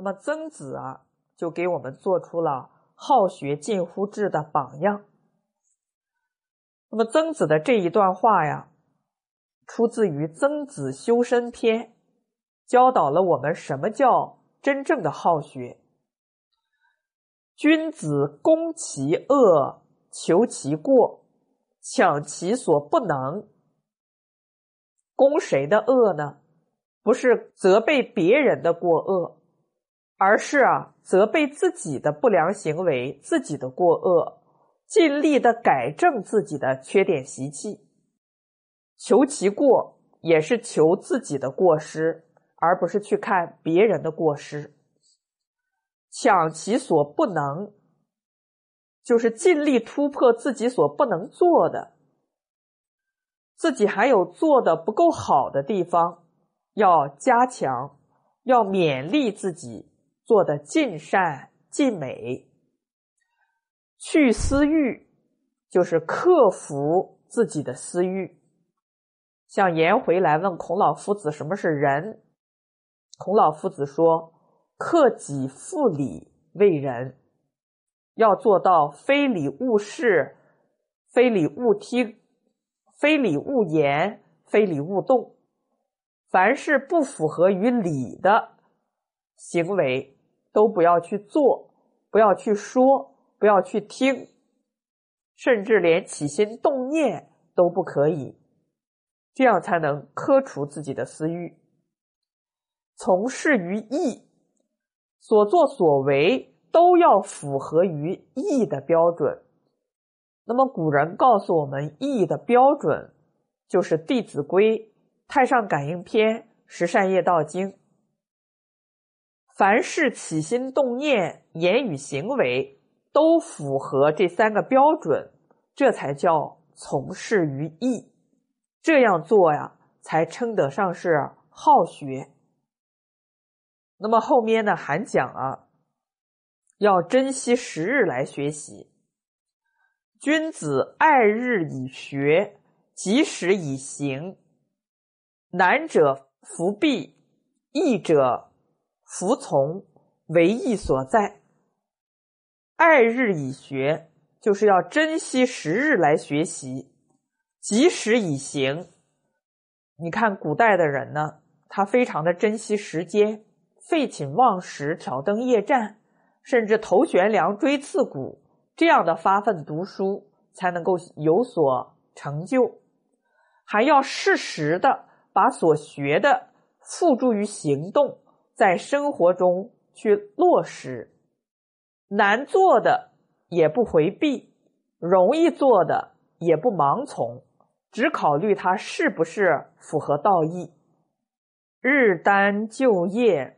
那么曾子啊，就给我们做出了好学近乎智的榜样。那么曾子的这一段话呀，出自于《曾子修身篇》，教导了我们什么叫真正的好学。君子攻其恶，求其过，强其所不能。攻谁的恶呢？不是责备别人的过恶，而是啊责备自己的不良行为、自己的过恶，尽力的改正自己的缺点习气。求其过，也是求自己的过失，而不是去看别人的过失。抢其所不能，就是尽力突破自己所不能做的。自己还有做的不够好的地方，要加强，要勉励自己做的尽善尽美。去私欲，就是克服自己的私欲。像颜回来问孔老夫子什么是仁，孔老夫子说：“克己复礼为仁。”要做到非礼勿视，非礼勿听。非礼勿言，非礼勿动。凡是不符合于礼的行为，都不要去做，不要去说，不要去听，甚至连起心动念都不可以。这样才能克除自己的私欲。从事于义，所作所为都要符合于义的标准。那么古人告诉我们，义的标准就是《弟子规》《太上感应篇》《十善业道经》。凡是起心动念、言语行为都符合这三个标准，这才叫从事于义。这样做呀，才称得上是好学。那么后面呢，还讲啊，要珍惜时日来学习。君子爱日以学，及时以行。难者弗避，易者服从，为义所在。爱日以学，就是要珍惜时日来学习；及时以行。你看古代的人呢，他非常的珍惜时间，废寝忘食，挑灯夜战，甚至头悬梁，锥刺股。这样的发奋读书，才能够有所成就，还要适时的把所学的付诸于行动，在生活中去落实。难做的也不回避，容易做的也不盲从，只考虑它是不是符合道义。日耽就业，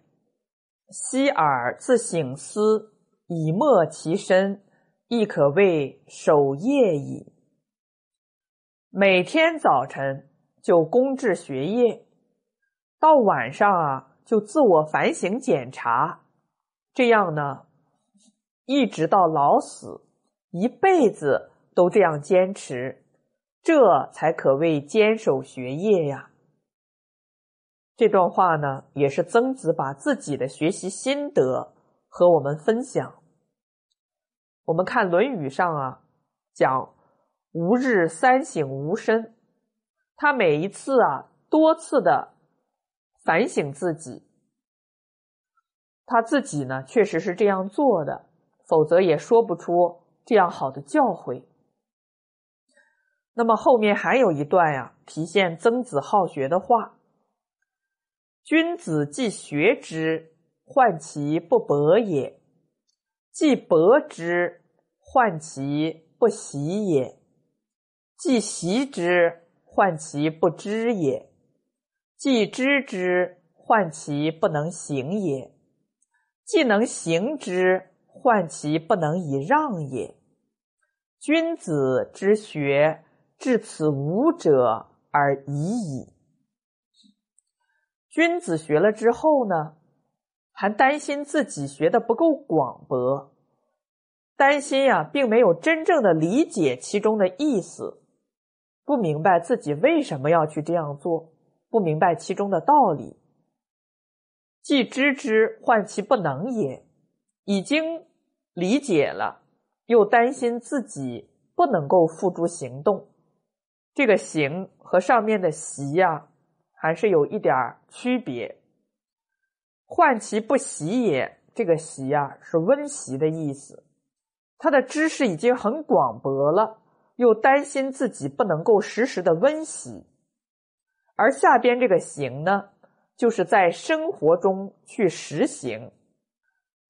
息尔自省思，以默其身。亦可谓守业矣。每天早晨就公治学业，到晚上啊就自我反省检查，这样呢，一直到老死，一辈子都这样坚持，这才可谓坚守学业呀。这段话呢，也是曾子把自己的学习心得和我们分享。我们看《论语》上啊，讲“吾日三省吾身”，他每一次啊，多次的反省自己，他自己呢，确实是这样做的，否则也说不出这样好的教诲。那么后面还有一段呀，体现曾子好学的话：“君子既学之，患其不博也。”既博之，患其不习也；既习之，患其不知也；既知之，患其不能行也；既能行之，患其不能以让也。君子之学，至此无者而已矣。君子学了之后呢？还担心自己学的不够广博，担心呀，并没有真正的理解其中的意思，不明白自己为什么要去这样做，不明白其中的道理。既知之，患其不能也。已经理解了，又担心自己不能够付诸行动。这个“行”和上面的“习”呀，还是有一点区别。患其不习也，这个“习”呀，是温习的意思。他的知识已经很广博了，又担心自己不能够时时的温习。而下边这个“行”呢？就是在生活中去实行。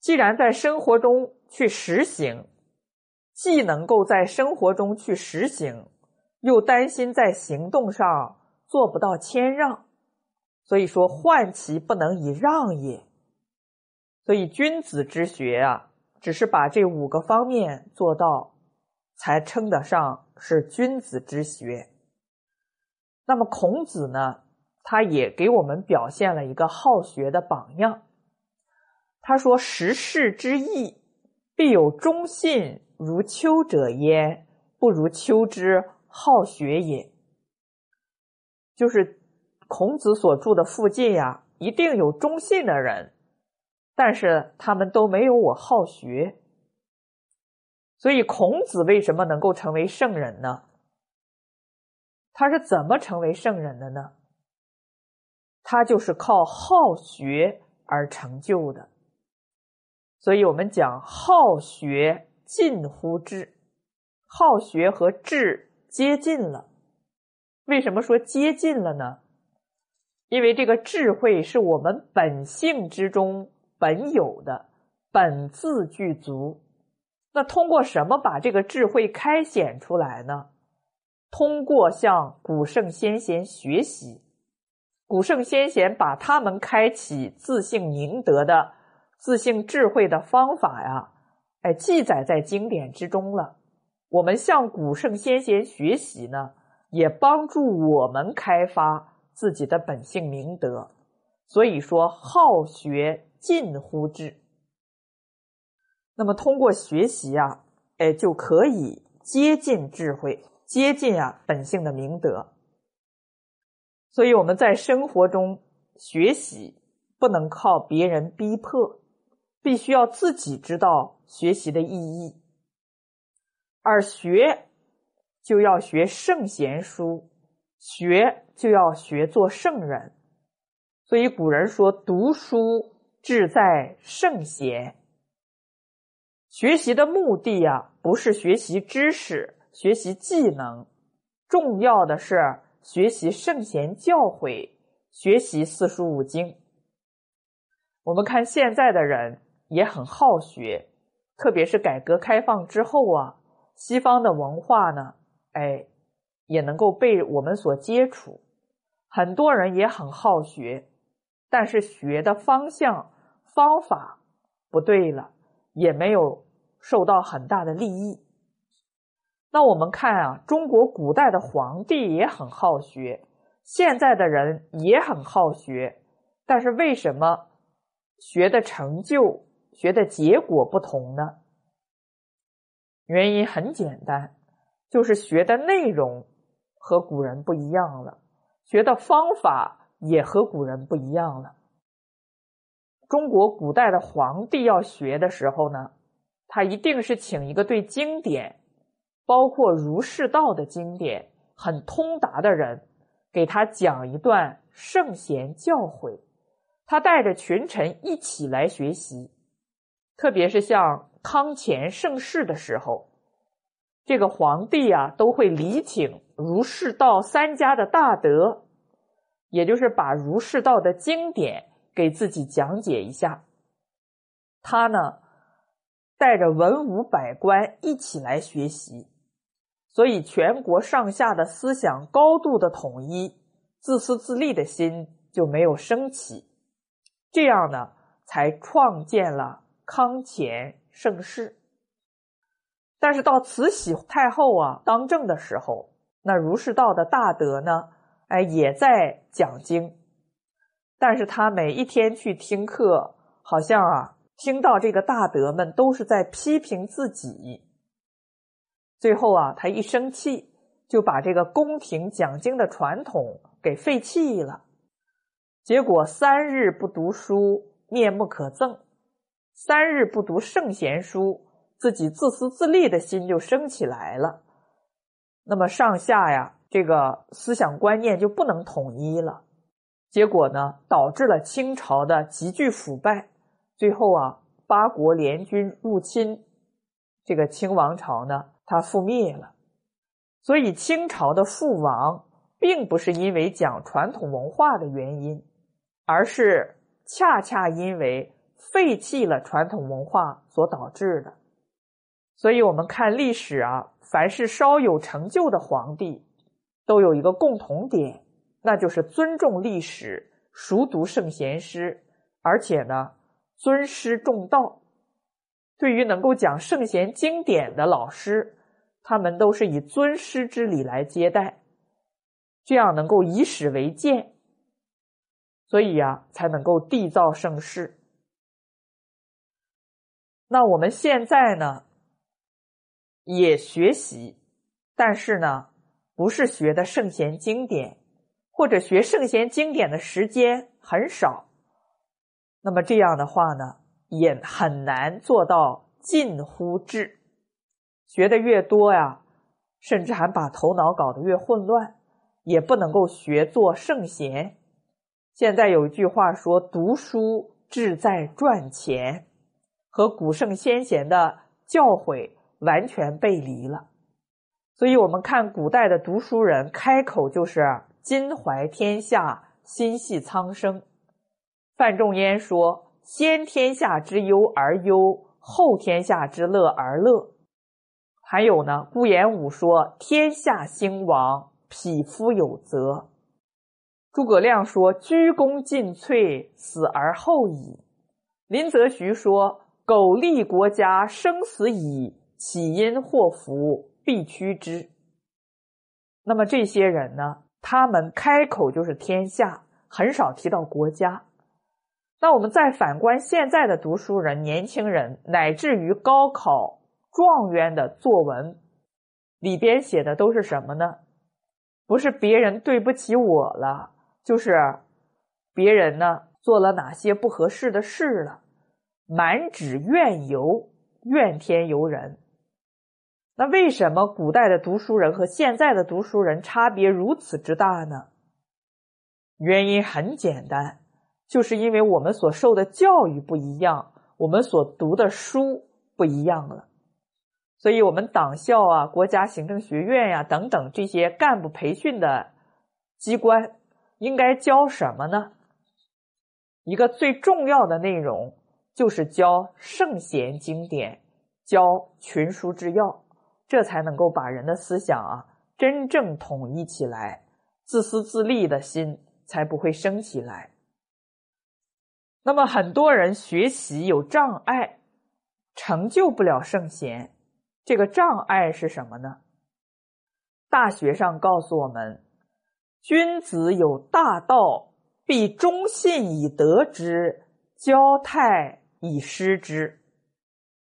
既然在生活中去实行，既能够在生活中去实行，又担心在行动上做不到谦让，所以说患其不能以让也。所以君子之学啊，只是把这五个方面做到，才称得上是君子之学。那么孔子呢？他也给我们表现了一个好学的榜样。他说：“时事之义，必有忠信如丘者焉，不如丘之好学也。”就是孔子所住的附近呀，一定有忠信的人，但是他们都没有我好学。所以，孔子为什么能够成为圣人呢？他是怎么成为圣人的呢？他就是靠好学而成就的，所以我们讲好学近乎智，好学和智接近了。为什么说接近了呢？因为这个智慧是我们本性之中本有的，本自具足。那通过什么把这个智慧开显出来呢？通过向古圣先贤学习。古圣先贤把他们开启自性明德的、自性智慧的方法呀，哎，记载在经典之中了。我们向古圣先贤学习呢，也帮助我们开发自己的本性明德。所以说，好学近乎智。那么，通过学习啊，哎，就可以接近智慧，接近啊本性的明德。所以我们在生活中学习，不能靠别人逼迫，必须要自己知道学习的意义。而学就要学圣贤书，学就要学做圣人。所以古人说：“读书志在圣贤。”学习的目的呀，不是学习知识、学习技能，重要的是。学习圣贤教诲，学习四书五经。我们看现在的人也很好学，特别是改革开放之后啊，西方的文化呢，哎，也能够被我们所接触。很多人也很好学，但是学的方向、方法不对了，也没有受到很大的利益。那我们看啊，中国古代的皇帝也很好学，现在的人也很好学，但是为什么学的成就、学的结果不同呢？原因很简单，就是学的内容和古人不一样了，学的方法也和古人不一样了。中国古代的皇帝要学的时候呢，他一定是请一个对经典。包括儒释道的经典很通达的人，给他讲一段圣贤教诲，他带着群臣一起来学习。特别是像康乾盛世的时候，这个皇帝啊都会礼请儒释道三家的大德，也就是把儒释道的经典给自己讲解一下。他呢带着文武百官一起来学习。所以，全国上下的思想高度的统一，自私自利的心就没有升起，这样呢，才创建了康乾盛世。但是到慈禧太后啊当政的时候，那儒释道的大德呢，哎，也在讲经，但是他每一天去听课，好像啊，听到这个大德们都是在批评自己。最后啊，他一生气，就把这个宫廷讲经的传统给废弃了。结果三日不读书，面目可憎；三日不读圣贤书，自己自私自利的心就升起来了。那么上下呀，这个思想观念就不能统一了。结果呢，导致了清朝的急剧腐败。最后啊，八国联军入侵，这个清王朝呢，它覆灭了。所以清朝的覆亡，并不是因为讲传统文化的原因，而是恰恰因为废弃了传统文化所导致的。所以，我们看历史啊，凡是稍有成就的皇帝，都有一个共同点，那就是尊重历史，熟读圣贤诗，而且呢，尊师重道。对于能够讲圣贤经典的老师，他们都是以尊师之礼来接待，这样能够以史为鉴，所以呀，才能够缔造盛世。那我们现在呢，也学习，但是呢，不是学的圣贤经典，或者学圣贤经典的时间很少。那么这样的话呢，也很难做到近乎智。学的越多呀，甚至还把头脑搞得越混乱，也不能够学做圣贤。现在有一句话说：“读书志在赚钱”，和古圣先贤的教诲完全背离了。所以，我们看古代的读书人，开口就是“襟怀天下，心系苍生”。范仲淹说：“先天下之忧而忧，后天下之乐而乐。”还有呢，顾炎武说：“天下兴亡，匹夫有责。”诸葛亮说：“鞠躬尽瘁，死而后已。”林则徐说：“苟利国家，生死以，岂因祸福，必趋之。”那么这些人呢？他们开口就是天下，很少提到国家。那我们再反观现在的读书人、年轻人，乃至于高考。状元的作文里边写的都是什么呢？不是别人对不起我了，就是别人呢做了哪些不合适的事了，满纸怨尤，怨天尤人。那为什么古代的读书人和现在的读书人差别如此之大呢？原因很简单，就是因为我们所受的教育不一样，我们所读的书不一样了。所以，我们党校啊、国家行政学院呀等等这些干部培训的机关，应该教什么呢？一个最重要的内容就是教圣贤经典，教群书之要，这才能够把人的思想啊真正统一起来，自私自利的心才不会升起来。那么，很多人学习有障碍，成就不了圣贤。这个障碍是什么呢？大学上告诉我们：“君子有大道，必忠信以得之，交泰以失之。”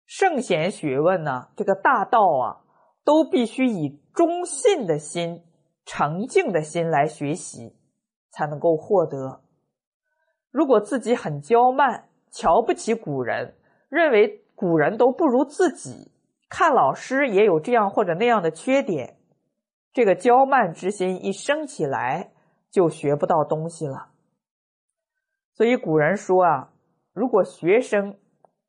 圣贤学问呢，这个大道啊，都必须以忠信的心、诚敬的心来学习，才能够获得。如果自己很骄慢，瞧不起古人，认为古人都不如自己。看老师也有这样或者那样的缺点，这个骄慢之心一升起来，就学不到东西了。所以古人说啊，如果学生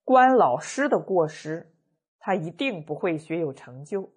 观老师的过失，他一定不会学有成就。